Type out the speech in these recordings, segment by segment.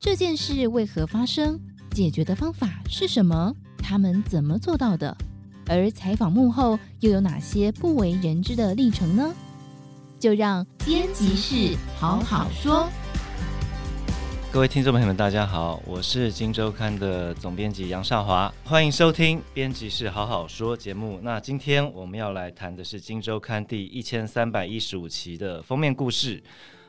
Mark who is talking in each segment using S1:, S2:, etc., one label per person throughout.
S1: 这件事为何发生？解决的方法是什么？他们怎么做到的？而采访幕后又有哪些不为人知的历程呢？就让编辑室好好说。
S2: 各位听众朋友们，大家好，我是《今周刊》的总编辑杨少华，欢迎收听《编辑室好好说》节目。那今天我们要来谈的是《今周刊》第一千三百一十五期的封面故事。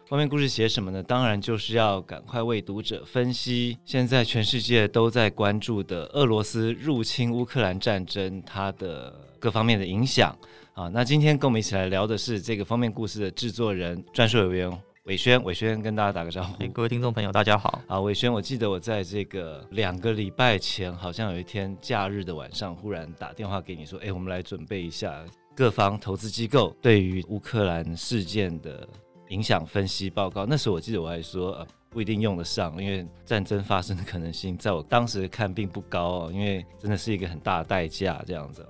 S2: 封面故事写什么呢？当然就是要赶快为读者分析现在全世界都在关注的俄罗斯入侵乌克兰战争它的各方面的影响啊。那今天跟我们一起来聊的是这个封面故事的制作人、撰述委员。韦轩，韦轩跟大家打个招呼。
S3: 各位听众朋友，大家好。
S2: 啊，韦轩，我记得我在这个两个礼拜前，好像有一天假日的晚上，忽然打电话给你说，哎，我们来准备一下各方投资机构对于乌克兰事件的影响分析报告。那时候我记得我还说，呃，不一定用得上，因为战争发生的可能性，在我当时看并不高哦，因为真的是一个很大的代价这样子。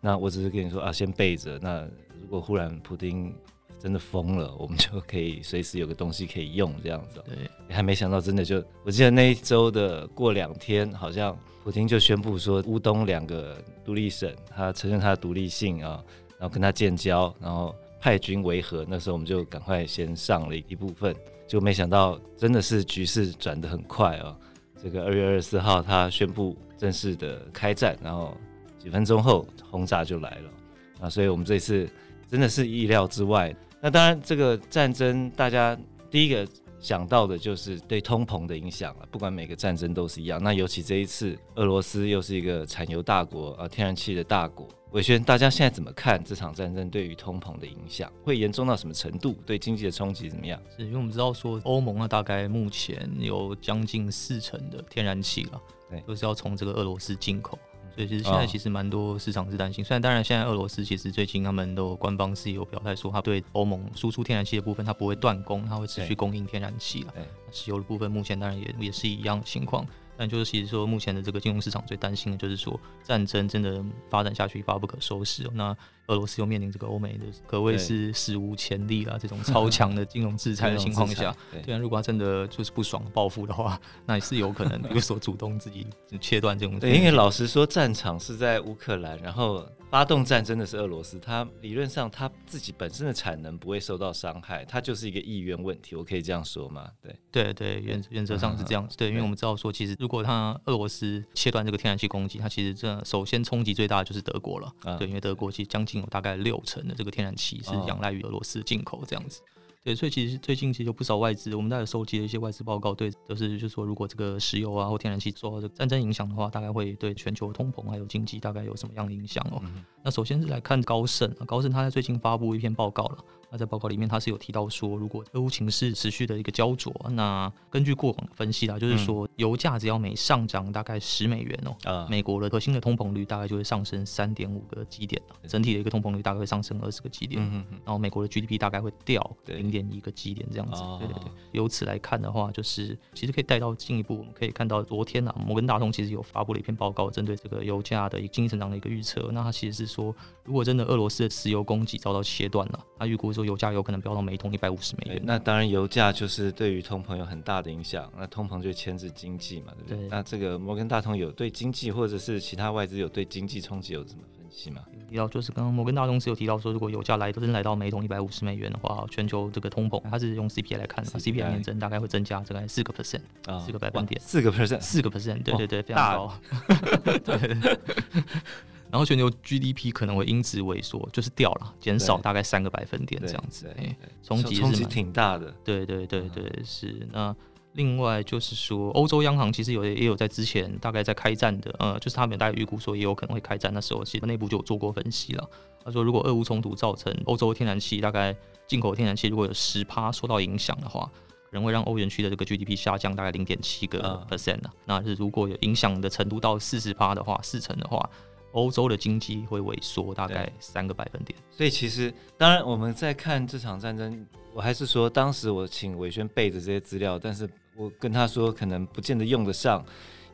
S2: 那我只是跟你说啊，先备着。那如果忽然普丁真的疯了，我们就可以随时有个东西可以用这样子。对，还没想到真的就，我记得那一周的过两天，好像普京就宣布说乌东两个独立省，他承认他的独立性啊，然后跟他建交，然后派军维和。那时候我们就赶快先上了一部分，就没想到真的是局势转得很快哦。这个二月二十四号他宣布正式的开战，然后几分钟后轰炸就来了啊，所以我们这次真的是意料之外。那当然，这个战争大家第一个想到的就是对通膨的影响了。不管每个战争都是一样，那尤其这一次俄罗斯又是一个产油大国啊，天然气的大国。伟轩，大家现在怎么看这场战争对于通膨的影响？会严重到什么程度？对经济的冲击怎么样？
S3: 是因为我们知道说，欧盟啊，大概目前有将近四成的天然气了，对，都是要从这个俄罗斯进口。对，其实现在其实蛮多市场是担心。虽然当然，现在俄罗斯其实最近他们都官方是有表态说，他对欧盟输出天然气的部分，它不会断供，它会持续供应天然气了。石油的部分目前当然也也是一样的情况。但就是其实说，目前的这个金融市场最担心的就是说，战争真的发展下去一发不可收拾哦。那俄罗斯又面临这个欧美的可谓是史无前例啊，这种超强的金融制裁的情况下，对啊，如果他真的就是不爽报复的话，那也是有可能有所主动自己切断这种。
S2: 对，因为老实说，战场是在乌克兰，然后。发动战争的是俄罗斯，他理论上他自己本身的产能不会受到伤害，他就是一个意愿问题，我可以这样说吗？对
S3: 对对，原原则上是这样子。对，因为我们知道说，其实如果他俄罗斯切断这个天然气供给，他其实这首先冲击最大的就是德国了。对，因为德国其实将近有大概六成的这个天然气是仰赖于俄罗斯进口这样子。对，所以其实最近其实有不少外资，我们大概收集了一些外资报告，对，都是就是说，如果这个石油啊或天然气受到这个战争影响的话，大概会对全球通膨还有经济大概有什么样的影响哦？嗯、那首先是来看高盛，高盛他在最近发布一篇报告了。那在报告里面，他是有提到说，如果俄乌情势持续的一个焦灼，那根据过往的分析啦，就是说油价只要每上涨大概十美元哦、喔，美国的核心的通膨率大概就会上升三点五个基点，整体的一个通膨率大概会上升二十个基点，然后美国的 GDP 大概会掉零点一个基点这样子。对对对，由此来看的话，就是其实可以带到进一步，我们可以看到昨天啊，摩根大通其实有发布了一篇报告，针对这个油价的一个经济成长的一个预测。那它其实是说，如果真的俄罗斯的石油供给遭到切断了，它预估。说油价有可能飙到每桶一百五十美元，
S2: 那当然油价就是对于通膨有很大的影响，那通膨就牵制经济嘛，对不对？对，那这个摩根大通有对经济或者是其他外资有对经济冲击有什么分析吗？
S3: 提到就是刚刚摩根大通是有提到说，如果油价来真来到每桶一百五十美元的话，全球这个通膨它是用 CPI 来看的，CPI 年增大概会增加这个四个 percent 啊，四个百分点，
S2: 四个 percent，
S3: 四个 percent，对对对，非常高，对。然后全球 GDP 可能会因此萎缩，就是掉了，减少大概三个百分点这样子，哎，冲击
S2: 冲击挺大的。
S3: 对对对对，对，是。那另外就是说，欧洲央行其实有也有在之前大概在开战的，呃，就是他们大概预估说也有可能会开战，那时候其实内部就有做过分析了。他说，如果俄乌冲突造成欧洲天然气大概进口天然气如果有十趴受到影响的话，可能会让欧元区的这个 GDP 下降大概零点七个 percent 啊。那是如果有影响的程度到四十趴的话，四成的话。欧洲的经济会萎缩大概三个百分点，
S2: 所以其实当然我们在看这场战争，我还是说当时我请伟轩背着这些资料，但是我跟他说可能不见得用得上，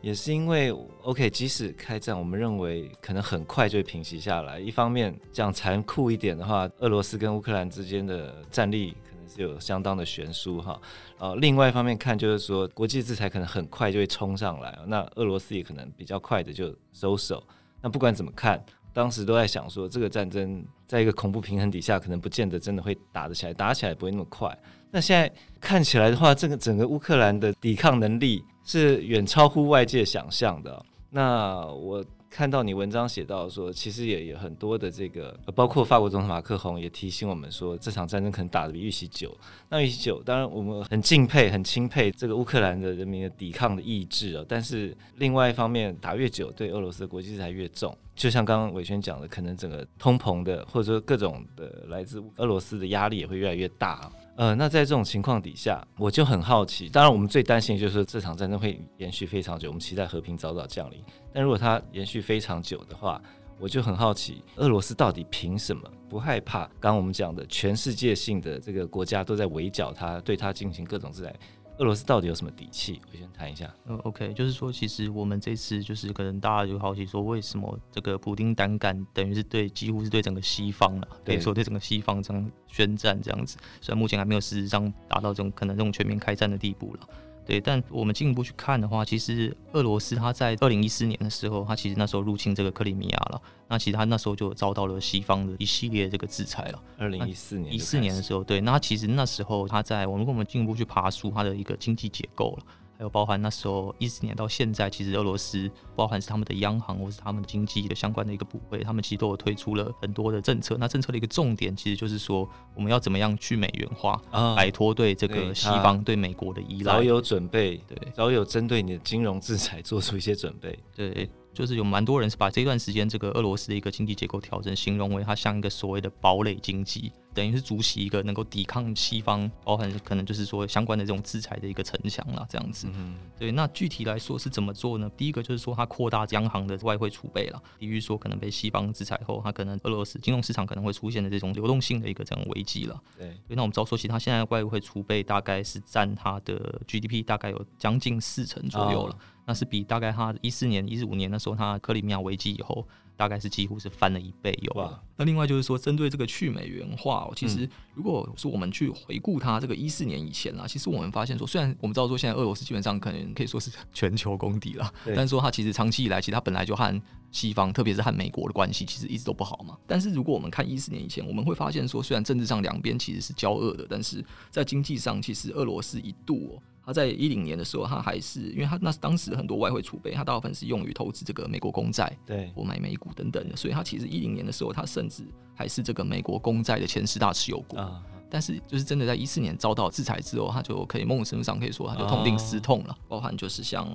S2: 也是因为 OK，即使开战，我们认为可能很快就会平息下来。一方面讲残酷一点的话，俄罗斯跟乌克兰之间的战力可能是有相当的悬殊哈。呃，另外一方面看，就是说国际制裁可能很快就会冲上来，那俄罗斯也可能比较快的就收手。那不管怎么看，当时都在想说，这个战争在一个恐怖平衡底下，可能不见得真的会打得起来，打起来不会那么快。那现在看起来的话，这个整个乌克兰的抵抗能力是远超乎外界想象的。那我。看到你文章写到说，其实也有很多的这个，包括法国总统马克宏也提醒我们说，这场战争可能打得比预期久。那预期久，当然我们很敬佩、很钦佩这个乌克兰的人民的抵抗的意志啊。但是另外一方面，打越久，对俄罗斯的国际制裁越重。就像刚刚伟轩讲的，可能整个通膨的，或者说各种的来自俄罗斯的压力也会越来越大。呃，那在这种情况底下，我就很好奇。当然，我们最担心的就是这场战争会延续非常久，我们期待和平早早降临。但如果它延续非常久的话，我就很好奇，俄罗斯到底凭什么不害怕？刚刚我们讲的全世界性的这个国家都在围剿它，对它进行各种制裁。俄罗斯到底有什么底气？我先谈一下。
S3: 嗯，OK，就是说，其实我们这次就是可能大家就好奇说，为什么这个普丁胆敢等于是对几乎是对整个西方了，对，说对整个西方这样宣战这样子，虽然目前还没有事实上达到这种可能这种全面开战的地步了。对，但我们进一步去看的话，其实俄罗斯它在二零一四年的时候，它其实那时候入侵这个克里米亚了。那其实它那时候就遭到了西方的一系列这个制裁了。
S2: 二零一四年
S3: 一四年的时候，对，那其实那时候它在我们如果我们进一步去爬梳它的一个经济结构了。还有包含那时候一四年到现在，其实俄罗斯包含是他们的央行或是他们的经济的相关的一个部会，他们其实都有推出了很多的政策。那政策的一个重点，其实就是说我们要怎么样去美元化，摆脱对这个西方对美国的依赖。
S2: 早有准备，对，早有针对你的金融制裁做出一些准备，
S3: 对。就是有蛮多人是把这段时间这个俄罗斯的一个经济结构调整，形容为它像一个所谓的堡垒经济，等于是筑起一个能够抵抗西方，包含可能就是说相关的这种制裁的一个城墙啦，这样子。嗯，对。那具体来说是怎么做呢？第一个就是说它扩大央行的外汇储备了，比如说可能被西方制裁后，它可能俄罗斯金融市场可能会出现的这种流动性的一个这种危机了。对。那我们知道说，其实它现在外汇储备大概是占它的 GDP 大概有将近四成左右了。哦那是比大概他一四年、一五年的时候，他克里米亚危机以后，大概是几乎是翻了一倍有。哇！那另外就是说，针对这个去美元化，其实如果说我们去回顾它这个一四年以前啦，其实我们发现说，虽然我们知道说现在俄罗斯基本上可能可以说是全球公敌了，但是说它其实长期以来，其实它本来就和西方，特别是和美国的关系，其实一直都不好嘛。但是如果我们看一四年以前，我们会发现说，虽然政治上两边其实是交恶的，但是在经济上，其实俄罗斯一度。他在一零年的时候，他还是因为他那当时很多外汇储备，他大部分是用于投资这个美国公债，对，我买美股等等的，所以他其实一零年的时候，他甚至还是这个美国公债的前十大持有国。啊但是，就是真的在一四年遭到制裁之后，他就可以某种程度上可以说，他就痛定思痛了。Oh. 包含就是像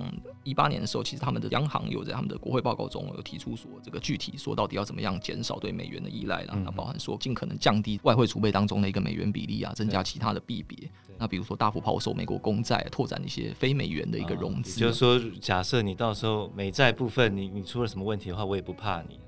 S3: 一八年的时候，其实他们的央行有在他们的国会报告中有提出说，这个具体说到底要怎么样减少对美元的依赖了。那、嗯、包含说尽可能降低外汇储备当中的一个美元比例啊，增加其他的币别。那比如说大幅抛售美国公债，拓展一些非美元的一个融资。Oh.
S2: 就是说，假设你到时候美债部分你你出了什么问题的话，我也不怕你。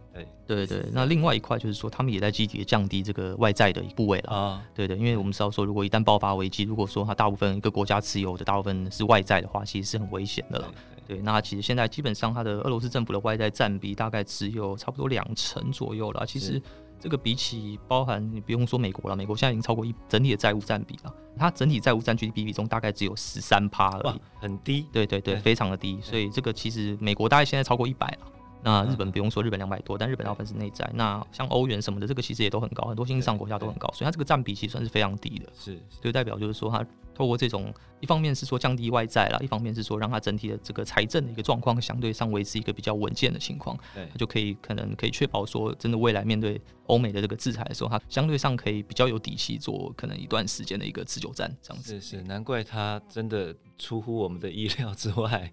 S3: 对对对，那另外一块就是说，他们也在积极的降低这个外债的部位了啊。对对，因为我们知道说，如果一旦爆发危机，如果说它大部分一个国家持有的大部分是外债的话，其实是很危险的了。对，那其实现在基本上它的俄罗斯政府的外债占比大概只有差不多两成左右了。其实这个比起包含你不用说美国了，美国现在已经超过一整体的债务占比了，它整体债务占 GDP 比重大概只有十三趴而已，
S2: 很低。
S3: 对对对，非常的低。所以这个其实美国大概现在超过一百了。那日本不用说，日本两百多，但日本大部分是内债。那像欧元什么的，这个其实也都很高，很多新兴市场国家都很高，所以它这个占比其实算是非常低的。是，就代表就是说，它透过这种，一方面是说降低外债啦，一方面是说让它整体的这个财政的一个状况相对上维持一个比较稳健的情况，对，就可以可能可以确保说，真的未来面对欧美的这个制裁的时候，它相对上可以比较有底气做可能一段时间的一个持久战这样子。
S2: 是是，难怪它真的出乎我们的意料之外。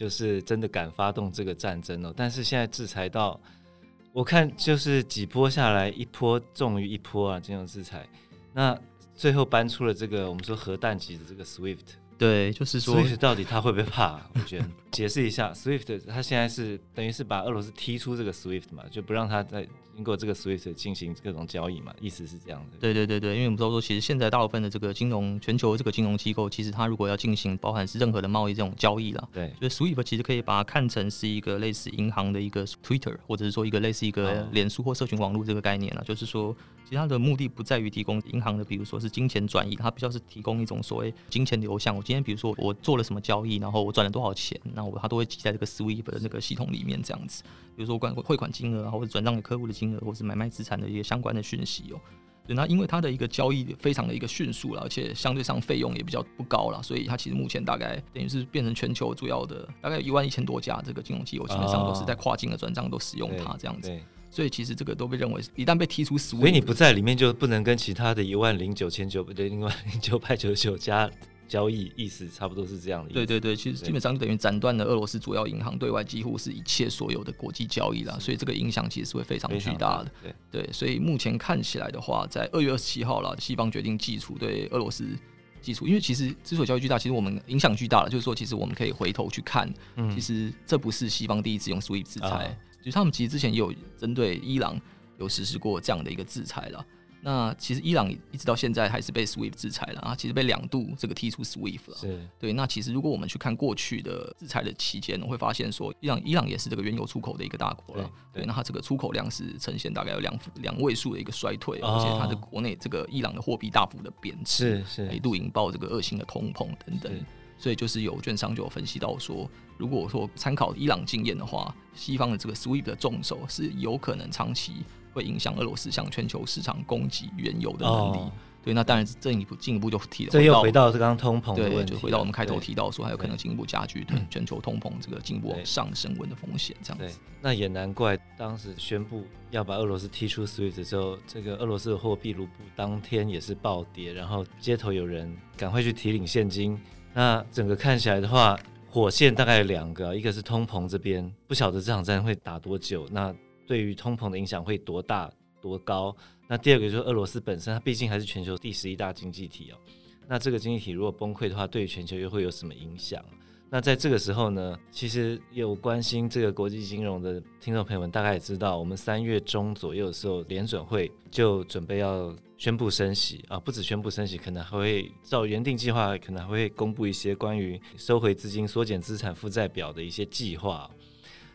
S2: 就是真的敢发动这个战争哦，但是现在制裁到，我看就是几波下来，一波重于一波啊，这种制裁。那最后搬出了这个我们说核弹级的这个 SWIFT，
S3: 对，就是说
S2: SWIFT 到底他会不会怕啊？我觉得 解释一下，SWIFT 他现在是等于是把俄罗斯踢出这个 SWIFT 嘛，就不让他在金经过这个 SWIFT 进行各种交易嘛，意思是这样的。
S3: 对对对对，因为我们知道说，其实现在大部分的这个金融全球这个金融机构，其实它如果要进行包含是任何的贸易这种交易啦，
S2: 对，
S3: 所以 SWIFT 其实可以把它看成是一个类似银行的一个 Twitter，或者是说一个类似一个脸书或社群网络这个概念了，就是说，其实它的目的不在于提供银行的，比如说是金钱转移，它比较是提供一种所谓金钱流向。我今天比如说我做了什么交易，然后我赚了多少钱，那我它都会记在这个 SWIFT 的那个系统里面这样子。比如说关汇款金额啊，或者转账给客户的金额，或者是买卖资产的一些相关的讯息哦。对，那因为它的一个交易非常的一个迅速了，而且相对上费用也比较不高了，所以它其实目前大概等于是变成全球主要的大概一万一千多家这个金融机构，基本上都是在跨境的转账都使用它这样子。所以其实这个都被认为一旦被踢出 SWIFT，
S2: 所以你不在里面就不能跟其他的一万零九千九对，另外九百九十九家。交易意思差不多是这样的。
S3: 对对对，其实基本上就等于斩断了俄罗斯主要银行对外几乎是一切所有的国际交易了，所以这个影响其实是会非常巨大的。对对，所以目前看起来的话，在二月二十七号了，西方决定祭出对俄罗斯祭除，因为其实之所以交易巨大，其实我们影响巨大了，就是说其实我们可以回头去看，其实这不是西方第一次用 SWIFT 制裁，就是他们其实之前也有针对伊朗有实施过这样的一个制裁了。那其实伊朗一直到现在还是被 SWIFT 制裁了啊，其实被两度这个踢出 SWIFT 了。是，对。那其实如果我们去看过去的制裁的期间，我会发现说，伊朗伊朗也是这个原油出口的一个大国了。对，对。那它这个出口量是呈现大概有两两位数的一个衰退，哦、而且它的国内这个伊朗的货币大幅的贬值，是是，一度引爆这个恶性的通膨等等。所以就是有券商就有分析到说，如果说参考伊朗经验的话，西方的这个 SWIFT 的重手是有可能长期。会影响俄罗斯向全球市场供给原油的能力。哦、对，那当然进一步进一步就提了，
S2: 这又回到这刚刚通膨的问题，
S3: 对，就回到我们开头提到说，还有可能进一步加剧对全球通膨这个进一步往上升温的风险。这样子，
S2: 那也难怪当时宣布要把俄罗斯踢出 SWIFT 之后，这个俄罗斯的货币卢布当天也是暴跌，然后街头有人赶快去提领现金。那整个看起来的话，火线大概两个，一个是通膨这边，不晓得这场战会打多久。那对于通膨的影响会多大多高？那第二个就是俄罗斯本身，它毕竟还是全球第十一大经济体哦。那这个经济体如果崩溃的话，对于全球又会有什么影响？那在这个时候呢，其实有关心这个国际金融的听众朋友们，大概也知道，我们三月中左右的时候，联准会就准备要宣布升息啊，不止宣布升息，可能还会照原定计划，可能还会公布一些关于收回资金、缩减资产负债表的一些计划。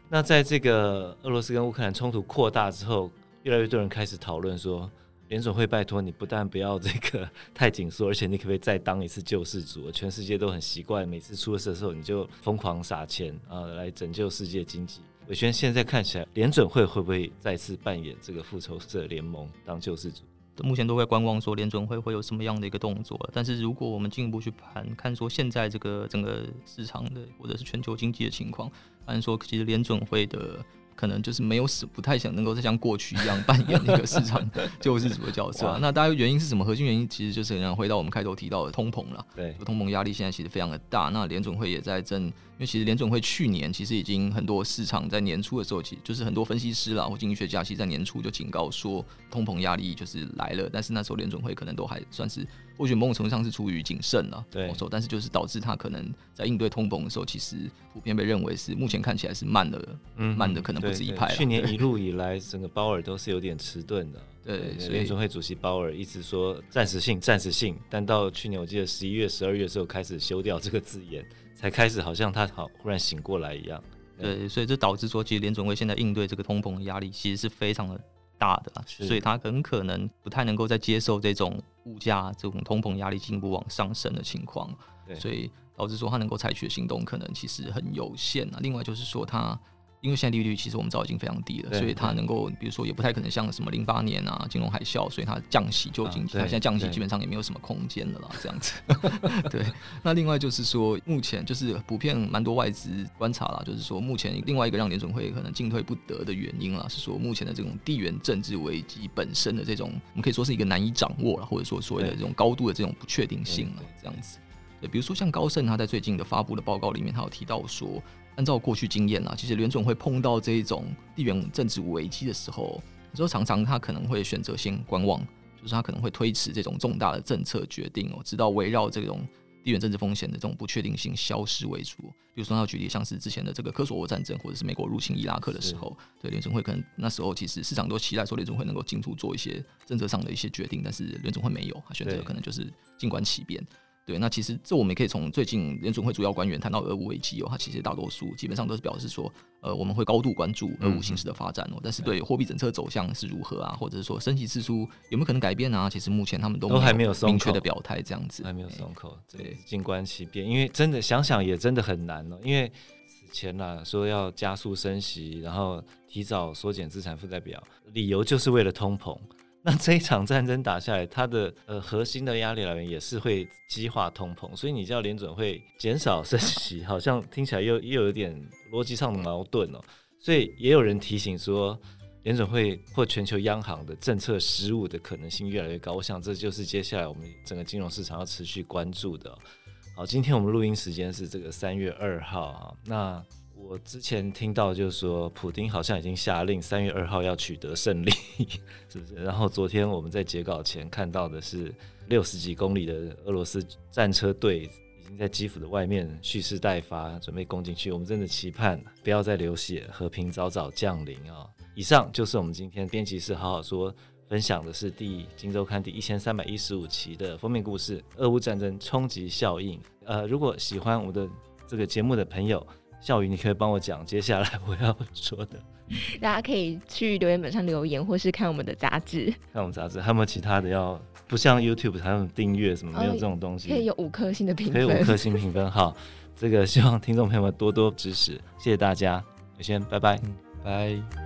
S2: 那在这个俄罗斯跟乌克兰冲突扩大之后，越来越多人开始讨论说，联准会拜托你不但不要这个太紧缩，而且你可不可以再当一次救世主？全世界都很习惯，每次出了事的时候你就疯狂撒钱啊，来拯救世界经济。伟轩现在看起来，联准会会不会再次扮演这个复仇者联盟当救世主？
S3: 目前都在观望，说联准会会有什么样的一个动作。但是如果我们进一步去盘看，说现在这个整个市场的或者是全球经济的情况，按说其实联准会的。可能就是没有什不太想能够再像过去一样扮演那个市场救世主的角色。那大概原因是什么？核心原因其实就是很回到我们开头提到的通膨了。对，通膨压力现在其实非常的大。那联准会也在正，因为其实联准会去年其实已经很多市场在年初的时候，其实就是很多分析师啦或经济学家，其实在年初就警告说通膨压力就是来了。但是那时候联准会可能都还算是。或许某种程度上是出于谨慎了，对，但是就是导致他可能在应对通膨的时候，其实普遍被认为是目前看起来是慢的，嗯，慢的可能不止一派。
S2: 去年一路以来，整个鲍尔都是有点迟钝的，对，所以联准会主席鲍尔一直说暂时性，暂时性，但到去年我记得十一月、十二月的时候开始修掉这个字眼，才开始好像他好忽然醒过来一样。
S3: 对，所以这导致说，其实联准会现在应对这个通膨的压力，其实是非常的。大的，所以他很可能不太能够再接受这种物价、这种通膨压力进一步往上升的情况，所以导致说他能够采取的行动可能其实很有限啊。另外就是说他。因为现在利率其实我们知道已经非常低了，所以它能够，比如说也不太可能像什么零八年啊金融海啸，所以它降息救经济，它现在降息基本上也没有什么空间了啦，这样子。对，那另外就是说，目前就是普遍蛮多外资观察啦，就是说目前另外一个让联准会可能进退不得的原因啦，是说目前的这种地缘政治危机本身的这种，我们可以说是一个难以掌握了，或者说所谓的这种高度的这种不确定性了，这样子。对，比如说像高盛他在最近的发布的报告里面，他有提到说。按照过去经验啊，其实联准会碰到这种地缘政治危机的时候，有时候常常他可能会选择先观望，就是他可能会推迟这种重大的政策决定哦，直到围绕这种地缘政治风险的这种不确定性消失为主。比如说，要举例，像是之前的这个科索沃战争，或者是美国入侵伊拉克的时候，对联准会可能那时候其实市场都期待说联准会能够进出做一些政策上的一些决定，但是联准会没有，他选择可能就是静观其变。对，那其实这我们也可以从最近联准会主要官员谈到俄乌危机哦，他其实大多数基本上都是表示说，呃，我们会高度关注俄乌形势的发展哦，嗯、但是对货币政策走向是如何啊，或者是说升息次数有没有可能改变啊？其实目前他们都还没有明确的表态，这样子
S2: 还没有松口，对，静观其变，因为真的想想也真的很难哦，因为此前呢说要加速升息，然后提早缩减资产负债表，理由就是为了通膨。那这一场战争打下来，它的呃核心的压力来源也是会激化通膨，所以你叫联准会减少升息，好像听起来又又有点逻辑上的矛盾哦。所以也有人提醒说，联准会或全球央行的政策失误的可能性越来越高。我想这就是接下来我们整个金融市场要持续关注的。好，今天我们录音时间是这个三月二号啊，那。我之前听到就是说，普丁好像已经下令三月二号要取得胜利，是不是？然后昨天我们在截稿前看到的是六十几公里的俄罗斯战车队已经在基辅的外面蓄势待发，准备攻进去。我们真的期盼不要再流血，和平早早降临啊！以上就是我们今天编辑室好好说分享的是第《今周刊》第一千三百一十五期的封面故事——俄乌战争冲击效应。呃，如果喜欢我的这个节目的朋友，孝瑜，你可以帮我讲接下来我要说的。
S4: 大家可以去留言板上留言，或是看我们的杂志。
S2: 看我们杂志，还有没有其他的要？不像 YouTube 还有订阅什么，没有这种东西。
S4: 可以有五颗星的评分。
S2: 可以五颗星评分，好，这个希望听众朋友们多多支持，谢谢大家，我先拜拜，
S3: 拜。